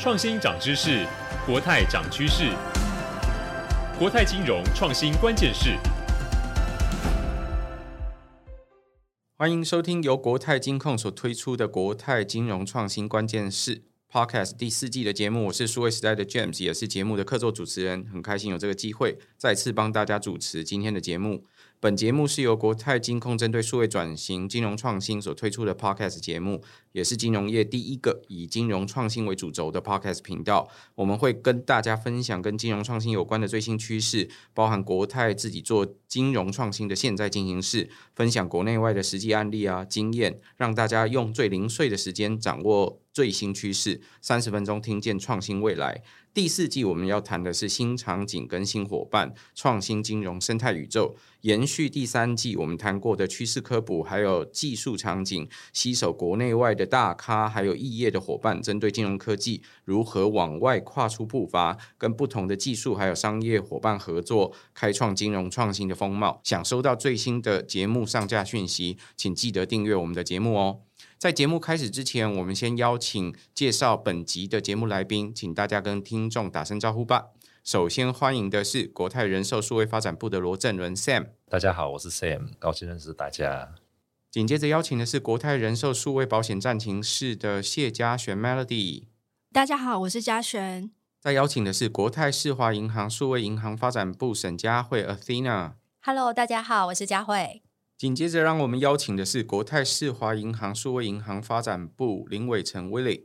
创新涨知识，国泰涨趋势。国泰金融创新关键是。欢迎收听由国泰金控所推出的国泰金融创新关键是 Podcast 第四季的节目。我是数位时代的 James，也是节目的客座主持人，很开心有这个机会再次帮大家主持今天的节目。本节目是由国泰金控针对数位转型、金融创新所推出的 Podcast 节目，也是金融业第一个以金融创新为主轴的 Podcast 频道。我们会跟大家分享跟金融创新有关的最新趋势，包含国泰自己做金融创新的现在进行式，分享国内外的实际案例啊经验，让大家用最零碎的时间掌握最新趋势，三十分钟听见创新未来。第四季我们要谈的是新场景跟新伙伴，创新金融生态宇宙，延续第三季我们谈过的趋势科普，还有技术场景，携手国内外的大咖，还有异业的伙伴，针对金融科技如何往外跨出步伐，跟不同的技术还有商业伙伴合作，开创金融创新的风貌。想收到最新的节目上架讯息，请记得订阅我们的节目哦。在节目开始之前，我们先邀请介绍本集的节目来宾，请大家跟听众打声招呼吧。首先欢迎的是国泰人寿数位发展部的罗正伦 Sam，大家好，我是 Sam，高兴认识大家。紧接着邀请的是国泰人寿数位保险战情室的谢佳璇 Melody，大家好，我是佳璇。再邀请的是国泰世华银行数位银行发展部沈佳慧 Athena，Hello，大家好，我是佳慧。紧接着，让我们邀请的是国泰世华银行数位银行发展部林伟成 Willie。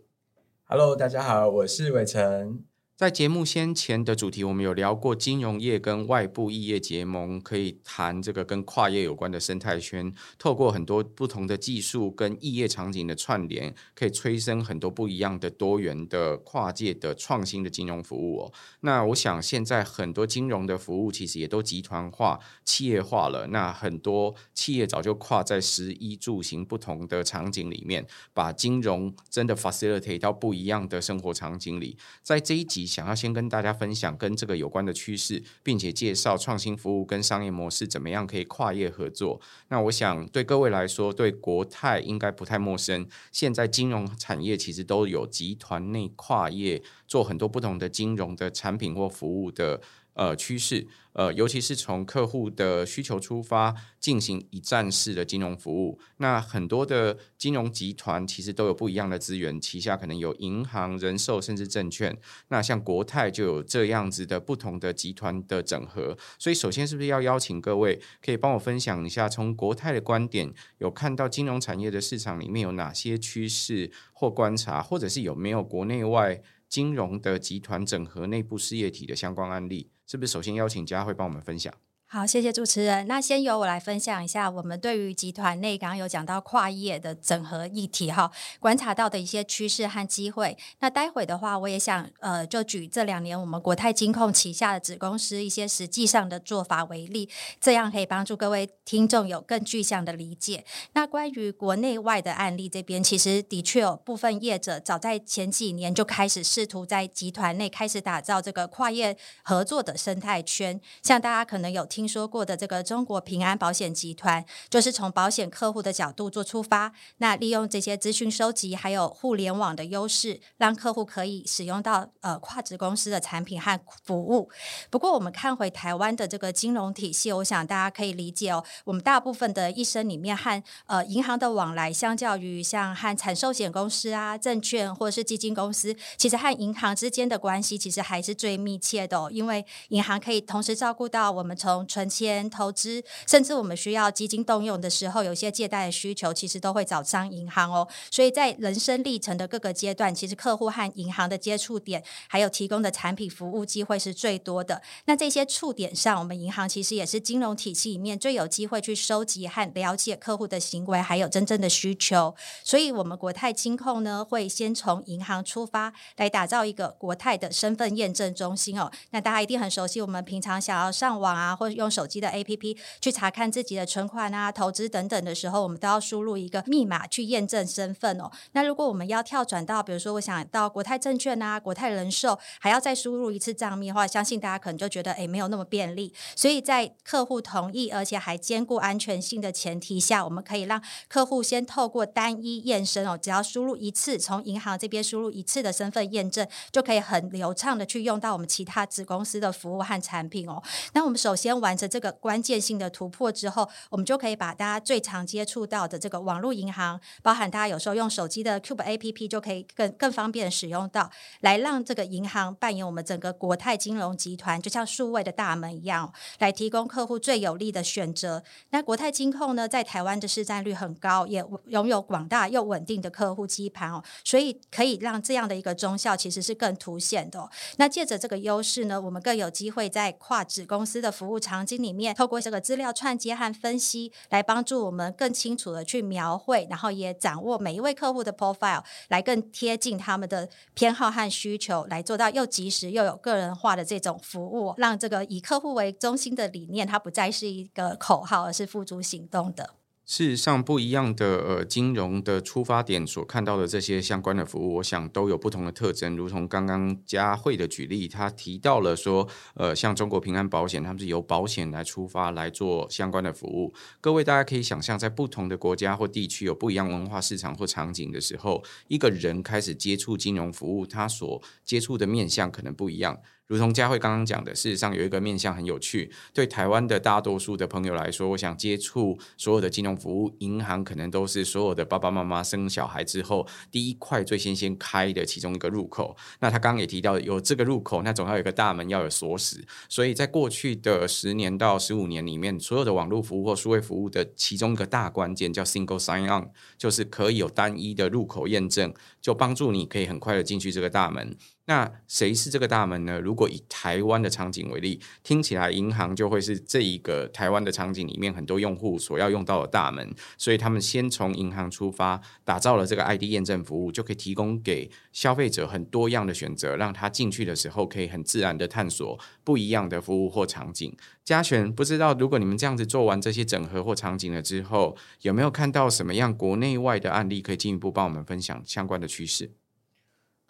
Hello，大家好，我是伟成。在节目先前的主题，我们有聊过金融业跟外部异业结盟，可以谈这个跟跨业有关的生态圈。透过很多不同的技术跟异业场景的串联，可以催生很多不一样的多元的跨界的创新的金融服务哦。那我想现在很多金融的服务其实也都集团化、企业化了。那很多企业早就跨在食衣住行不同的场景里面，把金融真的 facilitate 到不一样的生活场景里。在这一集。想要先跟大家分享跟这个有关的趋势，并且介绍创新服务跟商业模式怎么样可以跨业合作。那我想对各位来说，对国泰应该不太陌生。现在金融产业其实都有集团内跨业做很多不同的金融的产品或服务的。呃，趋势，呃，尤其是从客户的需求出发，进行一站式的金融服务。那很多的金融集团其实都有不一样的资源，旗下可能有银行、人寿，甚至证券。那像国泰就有这样子的不同的集团的整合。所以，首先是不是要邀请各位可以帮我分享一下，从国泰的观点，有看到金融产业的市场里面有哪些趋势或观察，或者是有没有国内外金融的集团整合内部事业体的相关案例？是不是首先邀请佳慧帮我们分享？好，谢谢主持人。那先由我来分享一下我们对于集团内刚刚有讲到跨业的整合议题哈，观察到的一些趋势和机会。那待会的话，我也想呃，就举这两年我们国泰金控旗下的子公司一些实际上的做法为例，这样可以帮助各位听众有更具象的理解。那关于国内外的案例这边，其实的确有部分业者早在前几年就开始试图在集团内开始打造这个跨业合作的生态圈，像大家可能有听。听说过的这个中国平安保险集团，就是从保险客户的角度做出发，那利用这些资讯收集还有互联网的优势，让客户可以使用到呃跨子公司的产品和服务。不过，我们看回台湾的这个金融体系，我想大家可以理解哦，我们大部分的一生里面和呃银行的往来，相较于像和产寿险公司啊、证券或者是基金公司，其实和银行之间的关系其实还是最密切的哦，因为银行可以同时照顾到我们从存钱、投资，甚至我们需要基金动用的时候，有些借贷的需求，其实都会找上银行哦。所以在人生历程的各个阶段，其实客户和银行的接触点，还有提供的产品服务机会是最多的。那这些触点上，我们银行其实也是金融体系里面最有机会去收集和了解客户的行为，还有真正的需求。所以，我们国泰金控呢，会先从银行出发，来打造一个国泰的身份验证中心哦。那大家一定很熟悉，我们平常想要上网啊，或用手机的 APP 去查看自己的存款啊、投资等等的时候，我们都要输入一个密码去验证身份哦。那如果我们要跳转到，比如说我想到国泰证券啊、国泰人寿，还要再输入一次账密的话，相信大家可能就觉得诶没有那么便利。所以在客户同意而且还兼顾安全性的前提下，我们可以让客户先透过单一验身哦，只要输入一次，从银行这边输入一次的身份验证，就可以很流畅的去用到我们其他子公司的服务和产品哦。那我们首先完成这个关键性的突破之后，我们就可以把大家最常接触到的这个网络银行，包含大家有时候用手机的 Cube APP 就可以更更方便使用到，来让这个银行扮演我们整个国泰金融集团就像数位的大门一样，来提供客户最有利的选择。那国泰金控呢，在台湾的市占率很高，也拥有广大又稳定的客户基盘哦，所以可以让这样的一个综效其实是更凸显的。那借着这个优势呢，我们更有机会在跨子公司的服务场场景里面，透过这个资料串接和分析，来帮助我们更清楚的去描绘，然后也掌握每一位客户的 profile，来更贴近他们的偏好和需求，来做到又及时又有个人化的这种服务，让这个以客户为中心的理念，它不再是一个口号，而是付诸行动的。事实上，不一样的呃金融的出发点所看到的这些相关的服务，我想都有不同的特征。如同刚刚佳慧的举例，他提到了说，呃，像中国平安保险，他们是由保险来出发来做相关的服务。各位大家可以想象，在不同的国家或地区有不一样文化市场或场景的时候，一个人开始接触金融服务，他所接触的面向可能不一样。如同佳慧刚刚讲的，事实上有一个面向很有趣。对台湾的大多数的朋友来说，我想接触所有的金融服务，银行可能都是所有的爸爸妈妈生小孩之后第一块最先先开的其中一个入口。那他刚刚也提到，有这个入口，那总要有一个大门，要有锁匙。所以在过去的十年到十五年里面，所有的网络服务或数位服务的其中一个大关键叫 Single Sign On，就是可以有单一的入口验证，就帮助你可以很快的进去这个大门。那谁是这个大门呢？如果以台湾的场景为例，听起来银行就会是这一个台湾的场景里面很多用户所要用到的大门，所以他们先从银行出发，打造了这个 ID 验证服务，就可以提供给消费者很多样的选择，让他进去的时候可以很自然的探索不一样的服务或场景。嘉璇，不知道如果你们这样子做完这些整合或场景了之后，有没有看到什么样国内外的案例可以进一步帮我们分享相关的趋势？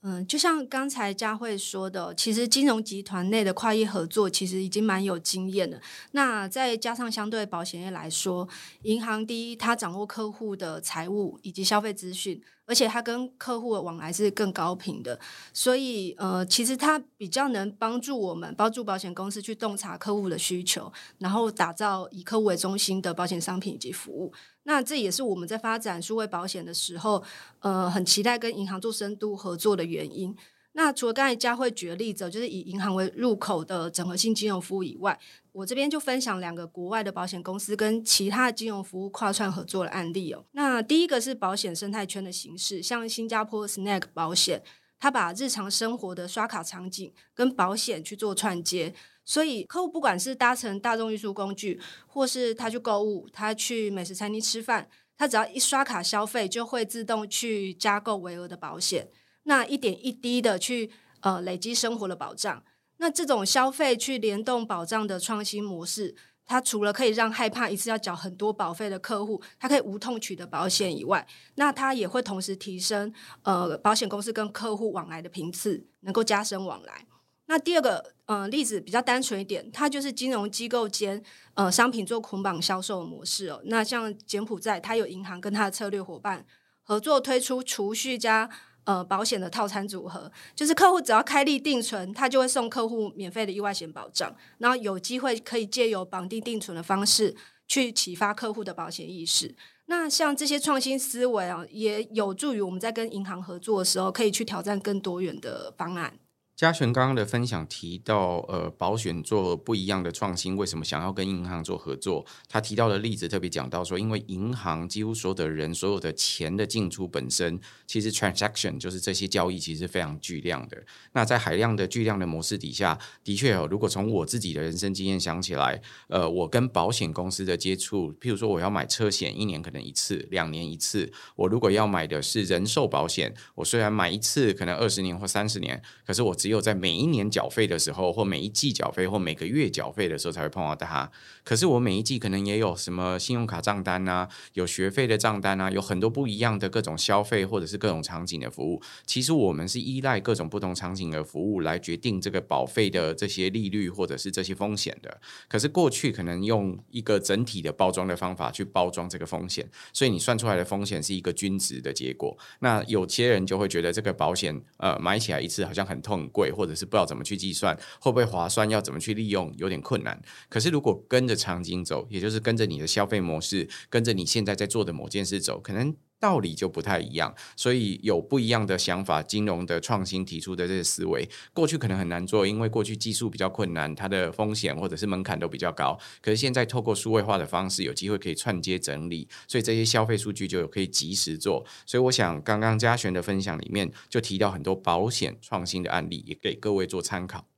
嗯，就像刚才佳慧说的，其实金融集团内的跨业合作其实已经蛮有经验的。那再加上相对保险业来说，银行第一，它掌握客户的财务以及消费资讯。而且它跟客户的往来是更高频的，所以呃，其实它比较能帮助我们，帮助保险公司去洞察客户的需求，然后打造以客户为中心的保险商品以及服务。那这也是我们在发展数位保险的时候，呃，很期待跟银行做深度合作的原因。那除了刚才佳慧举的例子，就是以银行为入口的整合性金融服务以外，我这边就分享两个国外的保险公司跟其他金融服务跨串合作的案例哦。那第一个是保险生态圈的形式，像新加坡 Snack 保险，它把日常生活的刷卡场景跟保险去做串接，所以客户不管是搭乘大众运输工具，或是他去购物，他去美食餐厅吃饭，他只要一刷卡消费，就会自动去加购微额的保险。那一点一滴的去呃累积生活的保障，那这种消费去联动保障的创新模式，它除了可以让害怕一次要缴很多保费的客户，它可以无痛取得保险以外，那它也会同时提升呃保险公司跟客户往来的频次，能够加深往来。那第二个呃例子比较单纯一点，它就是金融机构间呃商品做捆绑销售的模式哦。那像柬埔寨，它有银行跟它的策略伙伴合作推出储蓄加。呃，保险的套餐组合，就是客户只要开立定存，他就会送客户免费的意外险保障，然后有机会可以借由绑定定存的方式去启发客户的保险意识。那像这些创新思维啊，也有助于我们在跟银行合作的时候，可以去挑战更多元的方案。嘉璇刚刚的分享提到，呃，保险做不一样的创新，为什么想要跟银行做合作？他提到的例子特别讲到说，因为银行几乎所有的人，所有的钱的进出本身，其实 transaction 就是这些交易，其实非常巨量的。那在海量的巨量的模式底下，的确哦，如果从我自己的人生经验想起来，呃，我跟保险公司的接触，譬如说我要买车险，一年可能一次，两年一次。我如果要买的是人寿保险，我虽然买一次可能二十年或三十年，可是我。只有在每一年缴费的时候，或每一季缴费，或每个月缴费的时候才会碰到它。可是我每一季可能也有什么信用卡账单啊，有学费的账单啊，有很多不一样的各种消费或者是各种场景的服务。其实我们是依赖各种不同场景的服务来决定这个保费的这些利率或者是这些风险的。可是过去可能用一个整体的包装的方法去包装这个风险，所以你算出来的风险是一个均值的结果。那有些人就会觉得这个保险呃买起来一次好像很痛贵，或者是不知道怎么去计算会不会划算，要怎么去利用有点困难。可是如果跟着场景走，也就是跟着你的消费模式，跟着你现在在做的某件事走，可能。道理就不太一样，所以有不一样的想法。金融的创新提出的这些思维，过去可能很难做，因为过去技术比较困难，它的风险或者是门槛都比较高。可是现在透过数位化的方式，有机会可以串接整理，所以这些消费数据就有可以及时做。所以我想，刚刚嘉璇的分享里面就提到很多保险创新的案例，也给各位做参考。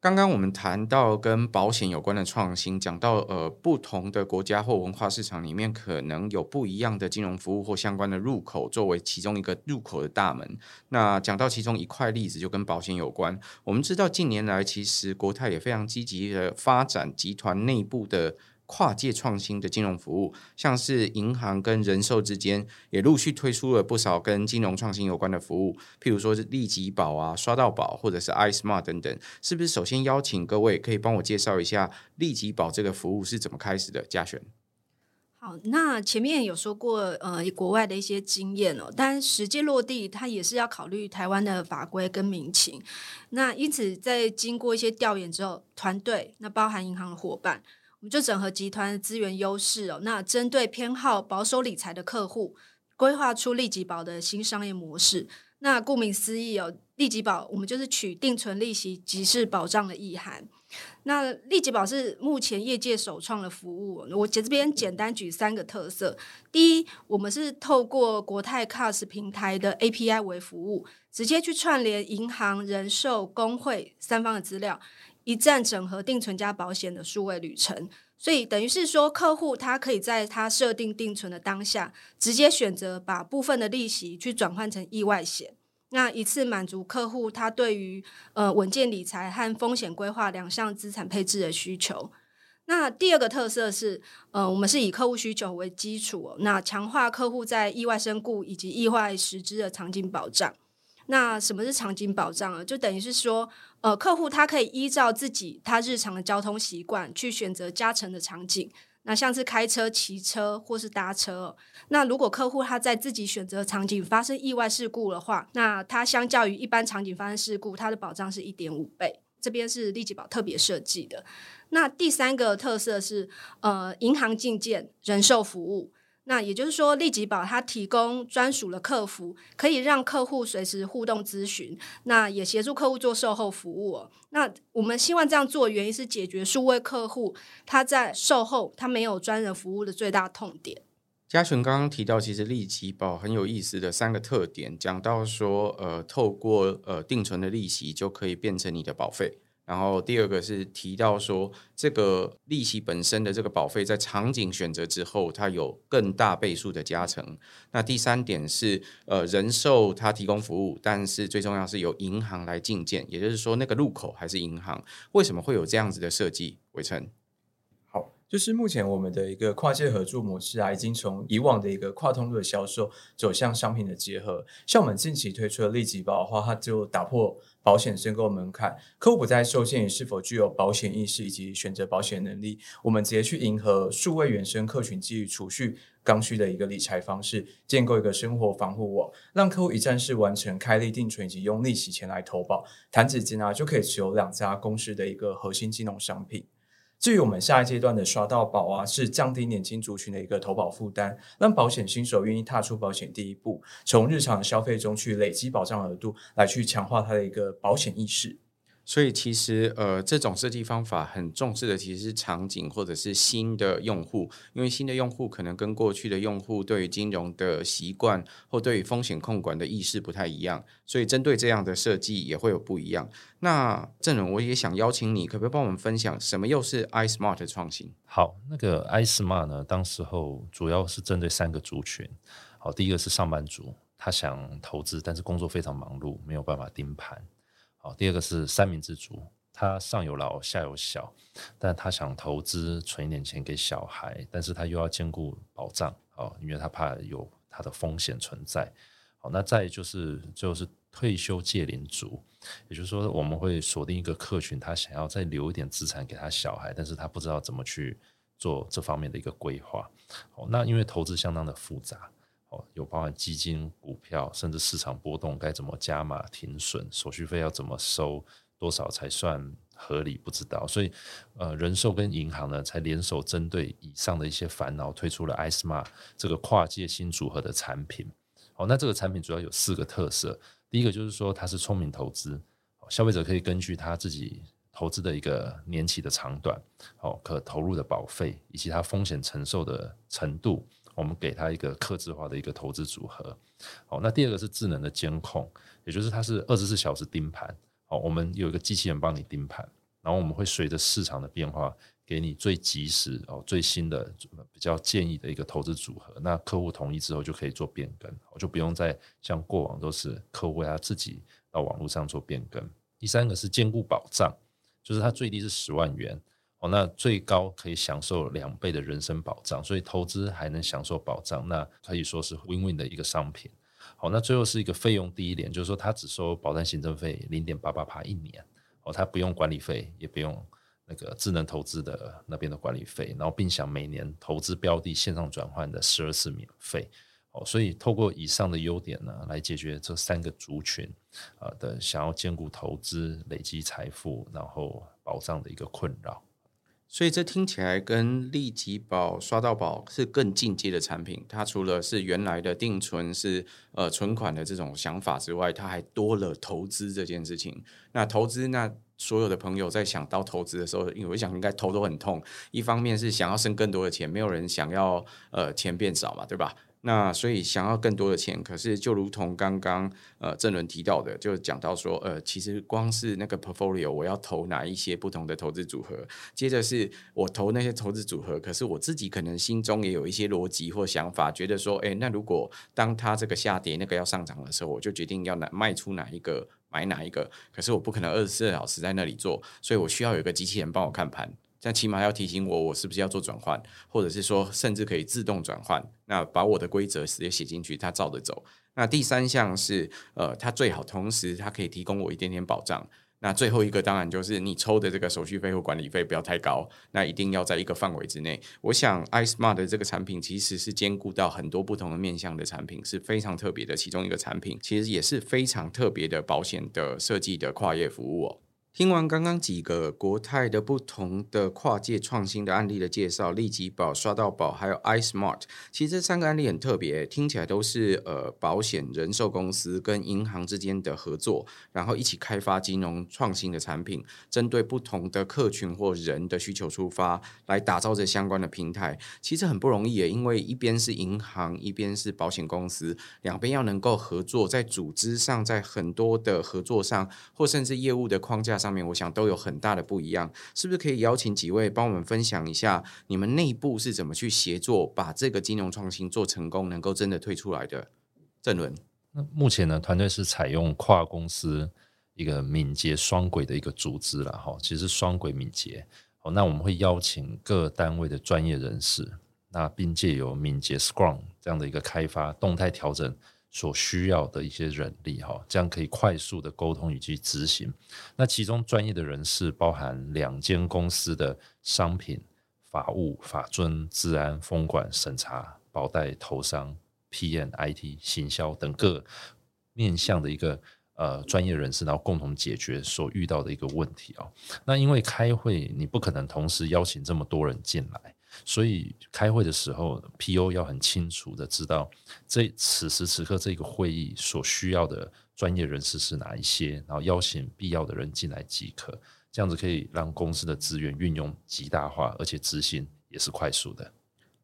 刚刚我们谈到跟保险有关的创新，讲到呃不同的国家或文化市场里面可能有不一样的金融服务或相关的入口，作为其中一个入口的大门。那讲到其中一块例子，就跟保险有关。我们知道近年来其实国泰也非常积极的发展集团内部的。跨界创新的金融服务，像是银行跟人寿之间也陆续推出了不少跟金融创新有关的服务，譬如说是利吉保啊、刷到宝或者是 iSmart 等等，是不是？首先邀请各位可以帮我介绍一下利吉保这个服务是怎么开始的？嘉璇。好，那前面有说过，呃，国外的一些经验哦，但实际落地，它也是要考虑台湾的法规跟民情。那因此，在经过一些调研之后，团队那包含银行的伙伴。我们就整合集团的资源优势哦，那针对偏好保守理财的客户，规划出利吉保的新商业模式。那顾名思义哦，利吉保我们就是取定存利息即是保障的意涵。那利吉保是目前业界首创的服务。我这边简单举三个特色：第一，我们是透过国泰 Cars 平台的 API 为服务，直接去串联银行、人寿、公会三方的资料。一站整合定存加保险的数位旅程，所以等于是说，客户他可以在他设定定存的当下，直接选择把部分的利息去转换成意外险，那一次满足客户他对于呃稳健理财和风险规划两项资产配置的需求。那第二个特色是，呃，我们是以客户需求为基础，那强化客户在意外身故以及意外实支的场景保障。那什么是场景保障啊？就等于是说，呃，客户他可以依照自己他日常的交通习惯去选择加成的场景。那像是开车、骑车或是搭车。那如果客户他在自己选择场景发生意外事故的话，那他相较于一般场景发生事故，它的保障是一点五倍。这边是利吉保特别设计的。那第三个特色是，呃，银行进件人寿服务。那也就是说，利吉保它提供专属的客服，可以让客户随时互动咨询，那也协助客户做售后服务哦。那我们希望这样做原因是解决数位客户他在售后他没有专人服务的最大痛点。嘉璇刚刚提到，其实利吉保很有意思的三个特点，讲到说，呃，透过呃定存的利息就可以变成你的保费。然后第二个是提到说，这个利息本身的这个保费在场景选择之后，它有更大倍数的加成。那第三点是，呃，人寿它提供服务，但是最重要是由银行来进件，也就是说那个入口还是银行。为什么会有这样子的设计？伟成。就是目前我们的一个跨界合作模式啊，已经从以往的一个跨通路的销售走向商品的结合。像我们近期推出的利吉保的话，它就打破保险申购门槛，客户不再受限于是否具有保险意识以及选择保险能力，我们直接去迎合数位原生客群基于储蓄刚需的一个理财方式，建构一个生活防护网，让客户一站式完成开立定存以及用利息钱来投保，弹指间啊就可以持有两家公司的一个核心金融商品。至于我们下一阶段的刷到宝啊，是降低年轻族群的一个投保负担，让保险新手愿意踏出保险第一步，从日常消费中去累积保障额度，来去强化他的一个保险意识。所以其实呃，这种设计方法很重视的其实是场景或者是新的用户，因为新的用户可能跟过去的用户对于金融的习惯或对于风险控管的意识不太一样，所以针对这样的设计也会有不一样。那郑总，我也想邀请你，可不可以帮我们分享什么又是 iSmart 的创新？好，那个 iSmart 呢，当时候主要是针对三个族群。好，第一个是上班族，他想投资，但是工作非常忙碌，没有办法盯盘。好，第二个是三明治族，他上有老下有小，但他想投资存一点钱给小孩，但是他又要兼顾保障，好，因为他怕有他的风险存在。好，那再就是就是退休届龄族，也就是说我们会锁定一个客群，他想要再留一点资产给他小孩，但是他不知道怎么去做这方面的一个规划。好，那因为投资相当的复杂，哦，有包含基金、股票，甚至市场波动该怎么加码、停损，手续费要怎么收，多少才算合理？不知道，所以呃，人寿跟银行呢才联手针对以上的一些烦恼，推出了 iSmart 这个跨界新组合的产品。哦，那这个产品主要有四个特色。第一个就是说它是聪明投资，消费者可以根据他自己投资的一个年期的长短，哦，可投入的保费以及它风险承受的程度，我们给他一个客制化的一个投资组合。好，那第二个是智能的监控，也就是它是二十四小时盯盘。好，我们有一个机器人帮你盯盘，然后我们会随着市场的变化。给你最及时哦，最新的比较建议的一个投资组合，那客户同意之后就可以做变更，就不用再像过往都是客户他自己到网络上做变更。第三个是兼顾保障，就是它最低是十万元哦，那最高可以享受两倍的人身保障，所以投资还能享受保障，那可以说是 win-win 的一个商品。好，那最后是一个费用低一点，就是说它只收保单行政费零点八八趴一年哦，它不用管理费，也不用。那个智能投资的那边的管理费，然后并享每年投资标的线上转换的十二次免费哦，所以透过以上的优点呢，来解决这三个族群啊的想要兼顾投资、累积财富，然后保障的一个困扰。所以这听起来跟利吉宝刷到宝是更进阶的产品。它除了是原来的定存是呃存款的这种想法之外，它还多了投资这件事情。那投资那。所有的朋友在想到投资的时候，因为我想应该头都很痛。一方面是想要生更多的钱，没有人想要呃钱变少嘛，对吧？那所以想要更多的钱，可是就如同刚刚呃郑伦提到的，就讲到说呃，其实光是那个 portfolio 我要投哪一些不同的投资组合，接着是我投那些投资组合，可是我自己可能心中也有一些逻辑或想法，觉得说，诶，那如果当它这个下跌，那个要上涨的时候，我就决定要哪卖出哪一个。买哪一个？可是我不可能二十四小时在那里做，所以我需要有一个机器人帮我看盘，这样起码要提醒我，我是不是要做转换，或者是说甚至可以自动转换。那把我的规则直接写进去，它照着走。那第三项是，呃，它最好同时它可以提供我一点点保障。那最后一个当然就是你抽的这个手续费或管理费不要太高，那一定要在一个范围之内。我想 iSmart 的这个产品其实是兼顾到很多不同的面向的产品，是非常特别的其中一个产品，其实也是非常特别的保险的设计的跨业服务哦。听完刚刚几个国泰的不同的跨界创新的案例的介绍，利吉宝、刷到宝，还有 iSmart，其实这三个案例很特别，听起来都是呃保险人寿公司跟银行之间的合作，然后一起开发金融创新的产品，针对不同的客群或人的需求出发，来打造这相关的平台。其实很不容易耶，因为一边是银行，一边是保险公司，两边要能够合作，在组织上，在很多的合作上，或甚至业务的框架上。上面我想都有很大的不一样，是不是可以邀请几位帮我们分享一下你们内部是怎么去协作，把这个金融创新做成功，能够真的推出来的？正伦，那目前呢，团队是采用跨公司一个敏捷双轨的一个组织了哈，其实双轨敏捷。好，那我们会邀请各单位的专业人士，那并借由敏捷 Scrum 这样的一个开发动态调整。所需要的一些人力哈，这样可以快速的沟通以及执行。那其中专业的人士包含两间公司的商品、法务、法遵、治安、风管、审查、保代、投商、PN、IT、行销等各面向的一个呃专业人士，然后共同解决所遇到的一个问题哦。那因为开会你不可能同时邀请这么多人进来。所以开会的时候，PO 要很清楚的知道这此时此刻这个会议所需要的专业人士是哪一些，然后邀请必要的人进来即可。这样子可以让公司的资源运用极大化，而且执行也是快速的。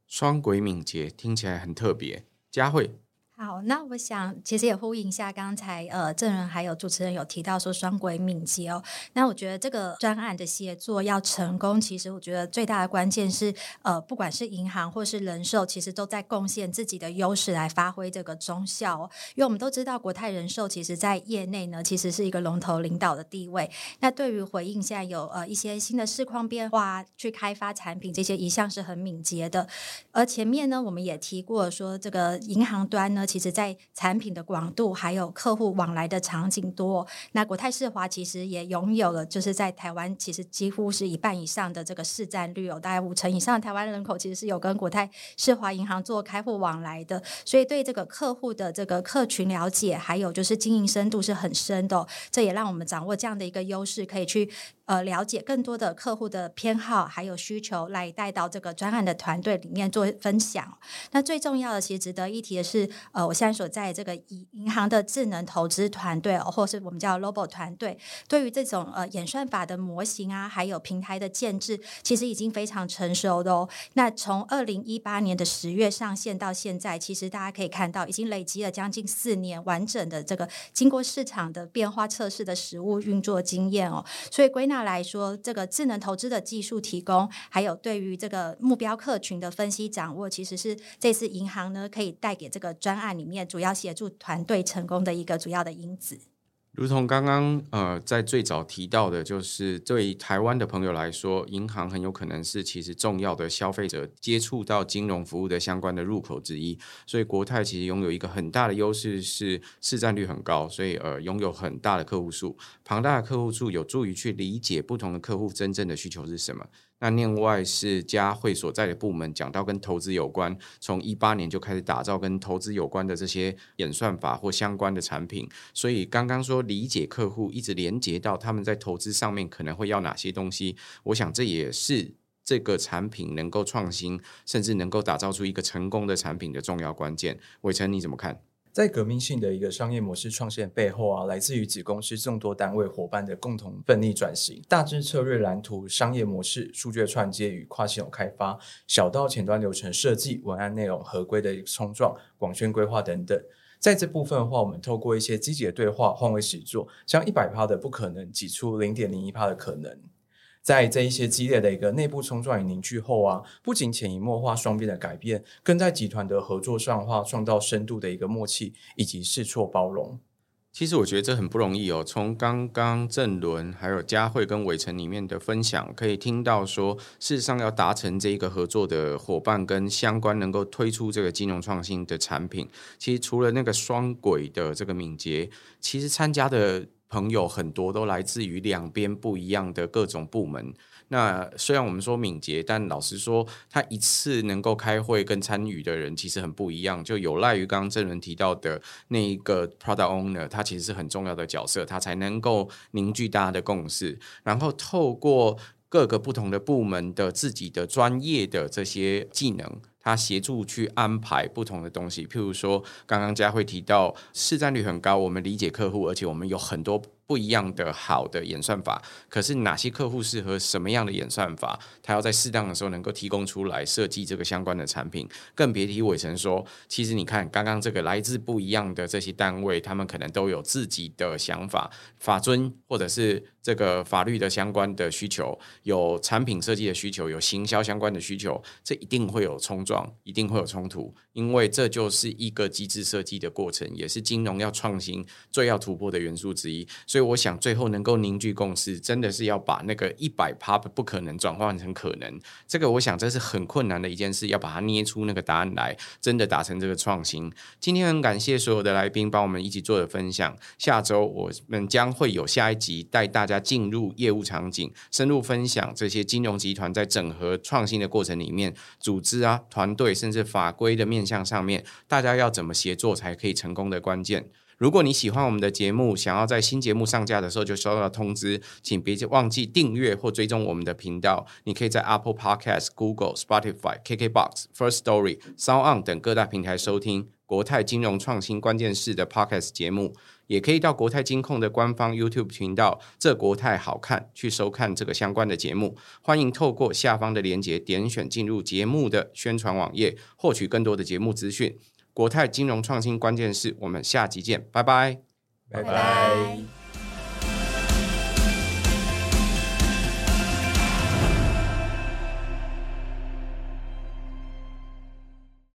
双轨敏捷听起来很特别。佳慧，好，那我想其实也呼应一下刚才呃，证人还有主持人有提到说双轨敏捷哦。那我觉得这个专案的协作要成功，其实我觉得最大的关键是呃，不管是银行或是人寿，其实都在贡献自己的优势来发挥这个中效哦。因为我们都知道国泰人寿其实在业内呢，其实是一个龙头领导的地位。那对于回应现在有呃一些新的市况变化，去开发产品这些一向是很敏捷的。而前面呢，我们也提过说这个银行端呢。其实，在产品的广度还有客户往来的场景多，那国泰世华其实也拥有了，就是在台湾其实几乎是一半以上的这个市占率，有大概五成以上的台湾人口其实是有跟国泰世华银行做开户往来的，所以对这个客户的这个客群了解，还有就是经营深度是很深的，这也让我们掌握这样的一个优势，可以去。呃，了解更多的客户的偏好还有需求，来带到这个专案的团队里面做分享。那最重要的，其实值得一提的是，呃，我现在所在这个银银行的智能投资团队，或是我们叫 Robo 团队，对于这种呃演算法的模型啊，还有平台的建制，其实已经非常成熟的哦。那从二零一八年的十月上线到现在，其实大家可以看到，已经累积了将近四年完整的这个经过市场的变化测试的实物运作经验哦。所以归纳。来说，这个智能投资的技术提供，还有对于这个目标客群的分析掌握，其实是这次银行呢可以带给这个专案里面主要协助团队成功的一个主要的因子。如同刚刚呃在最早提到的，就是对台湾的朋友来说，银行很有可能是其实重要的消费者接触到金融服务的相关的入口之一。所以国泰其实拥有一个很大的优势，是市占率很高，所以呃拥有很大的客户数，庞大的客户数有助于去理解不同的客户真正的需求是什么。那另外是佳慧所在的部门，讲到跟投资有关，从一八年就开始打造跟投资有关的这些演算法或相关的产品。所以刚刚说理解客户，一直连接到他们在投资上面可能会要哪些东西，我想这也是这个产品能够创新，甚至能够打造出一个成功的产品的重要关键。伟成你怎么看？在革命性的一个商业模式创新背后啊，来自于子公司众多单位伙伴的共同奋力转型。大致策略蓝图、商业模式、数据串接与跨系统开发，小到前端流程设计、文案内容合规的冲撞、广宣规划等等。在这部分的话，我们透过一些积极的对话换位实作，将一百趴的不可能挤出零点零一趴的可能。在这一些激烈的一个内部冲撞与凝聚后啊，不仅潜移默化双边的改变，更在集团的合作上的话创造深度的一个默契以及试错包容。其实我觉得这很不容易哦。从刚刚郑伦还有佳慧跟伟成里面的分享，可以听到说，事实上要达成这一个合作的伙伴跟相关能够推出这个金融创新的产品，其实除了那个双轨的这个敏捷，其实参加的。朋友很多都来自于两边不一样的各种部门。那虽然我们说敏捷，但老实说，他一次能够开会跟参与的人其实很不一样，就有赖于刚刚郑伦提到的那一个 product owner，他其实是很重要的角色，他才能够凝聚大家的共识，然后透过各个不同的部门的自己的专业的这些技能。他协助去安排不同的东西，譬如说，刚刚佳慧提到市占率很高，我们理解客户，而且我们有很多。不一样的好的演算法，可是哪些客户适合什么样的演算法？他要在适当的时候能够提供出来，设计这个相关的产品。更别提伟成说，其实你看刚刚这个来自不一样的这些单位，他们可能都有自己的想法、法遵或者是这个法律的相关的需求，有产品设计的需求，有行销相关的需求，这一定会有冲撞，一定会有冲突，因为这就是一个机制设计的过程，也是金融要创新最要突破的元素之一。所以我想，最后能够凝聚共识，真的是要把那个一百趴不可能转换成可能。这个我想这是很困难的一件事，要把它捏出那个答案来，真的达成这个创新。今天很感谢所有的来宾帮我们一起做的分享。下周我们将会有下一集，带大家进入业务场景，深入分享这些金融集团在整合创新的过程里面，组织啊、团队甚至法规的面向上面，大家要怎么协作才可以成功的关键。如果你喜欢我们的节目，想要在新节目上架的时候就收到通知，请别忘记订阅或追踪我们的频道。你可以在 Apple Podcast、Google、Spotify、KKBox、First Story、Sound 等各大平台收听国泰金融创新关键势的 Podcast 节目，也可以到国泰金控的官方 YouTube 频道“这国泰好看”去收看这个相关的节目。欢迎透过下方的链接点选进入节目的宣传网页，获取更多的节目资讯。国泰金融创新关键是，我们下集见，拜，拜拜拜。